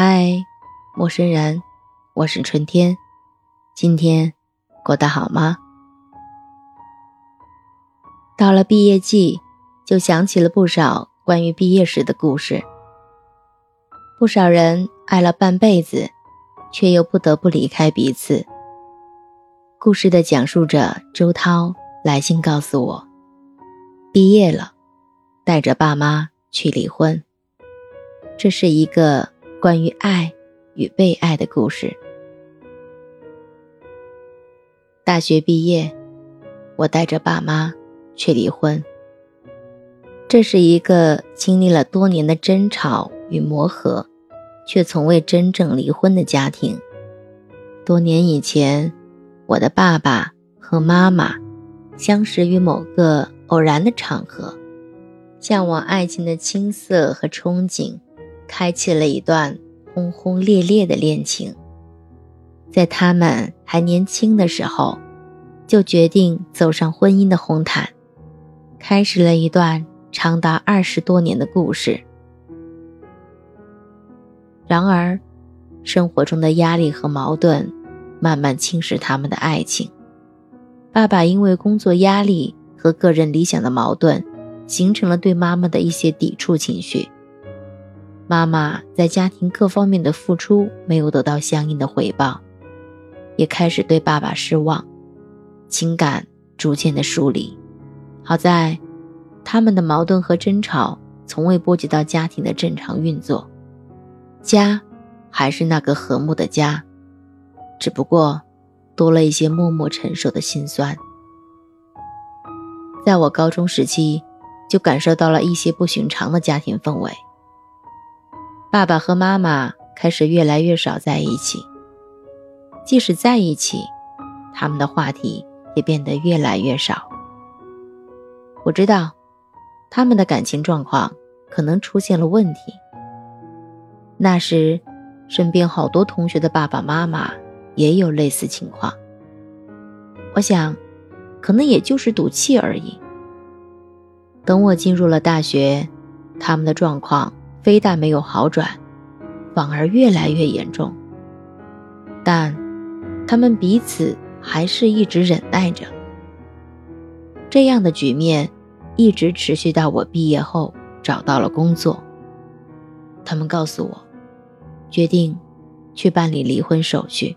嗨，陌生人，我是春天。今天过得好吗？到了毕业季，就想起了不少关于毕业时的故事。不少人爱了半辈子，却又不得不离开彼此。故事的讲述者周涛来信告诉我，毕业了，带着爸妈去离婚。这是一个。关于爱与被爱的故事。大学毕业，我带着爸妈去离婚。这是一个经历了多年的争吵与磨合，却从未真正离婚的家庭。多年以前，我的爸爸和妈妈相识于某个偶然的场合，向往爱情的青涩和憧憬。开启了一段轰轰烈烈的恋情，在他们还年轻的时候，就决定走上婚姻的红毯，开始了一段长达二十多年的故事。然而，生活中的压力和矛盾慢慢侵蚀他们的爱情。爸爸因为工作压力和个人理想的矛盾，形成了对妈妈的一些抵触情绪。妈妈在家庭各方面的付出没有得到相应的回报，也开始对爸爸失望，情感逐渐的疏离。好在，他们的矛盾和争吵从未波及到家庭的正常运作，家还是那个和睦的家，只不过多了一些默默承受的心酸。在我高中时期，就感受到了一些不寻常的家庭氛围。爸爸和妈妈开始越来越少在一起，即使在一起，他们的话题也变得越来越少。我知道，他们的感情状况可能出现了问题。那时，身边好多同学的爸爸妈妈也有类似情况。我想，可能也就是赌气而已。等我进入了大学，他们的状况。非但没有好转，反而越来越严重。但他们彼此还是一直忍耐着。这样的局面一直持续到我毕业后找到了工作。他们告诉我，决定去办理离婚手续。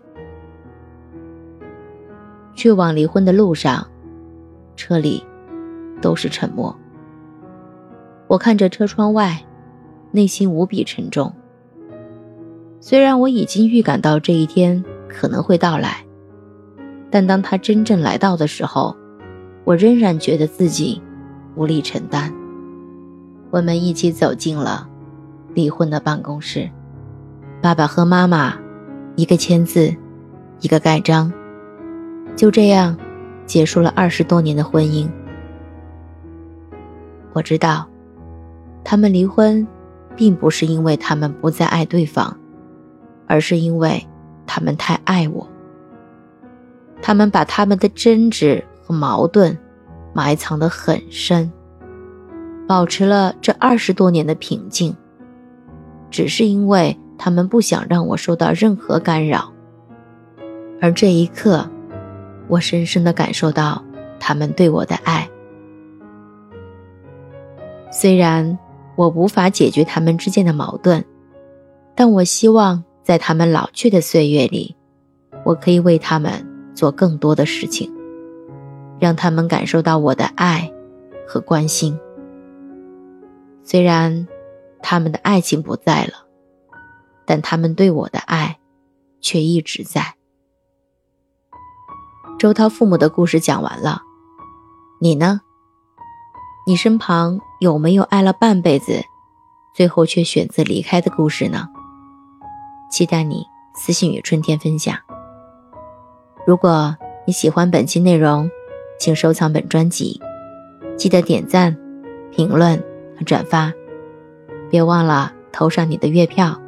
去往离婚的路上，车里都是沉默。我看着车窗外。内心无比沉重。虽然我已经预感到这一天可能会到来，但当他真正来到的时候，我仍然觉得自己无力承担。我们一起走进了离婚的办公室，爸爸和妈妈一个签字，一个盖章，就这样结束了二十多年的婚姻。我知道，他们离婚。并不是因为他们不再爱对方，而是因为他们太爱我。他们把他们的争执和矛盾埋藏得很深，保持了这二十多年的平静，只是因为他们不想让我受到任何干扰。而这一刻，我深深地感受到他们对我的爱，虽然。我无法解决他们之间的矛盾，但我希望在他们老去的岁月里，我可以为他们做更多的事情，让他们感受到我的爱和关心。虽然他们的爱情不在了，但他们对我的爱却一直在。周涛父母的故事讲完了，你呢？你身旁有没有爱了半辈子，最后却选择离开的故事呢？期待你私信与春天分享。如果你喜欢本期内容，请收藏本专辑，记得点赞、评论和转发，别忘了投上你的月票。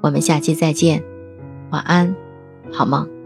我们下期再见，晚安，好梦。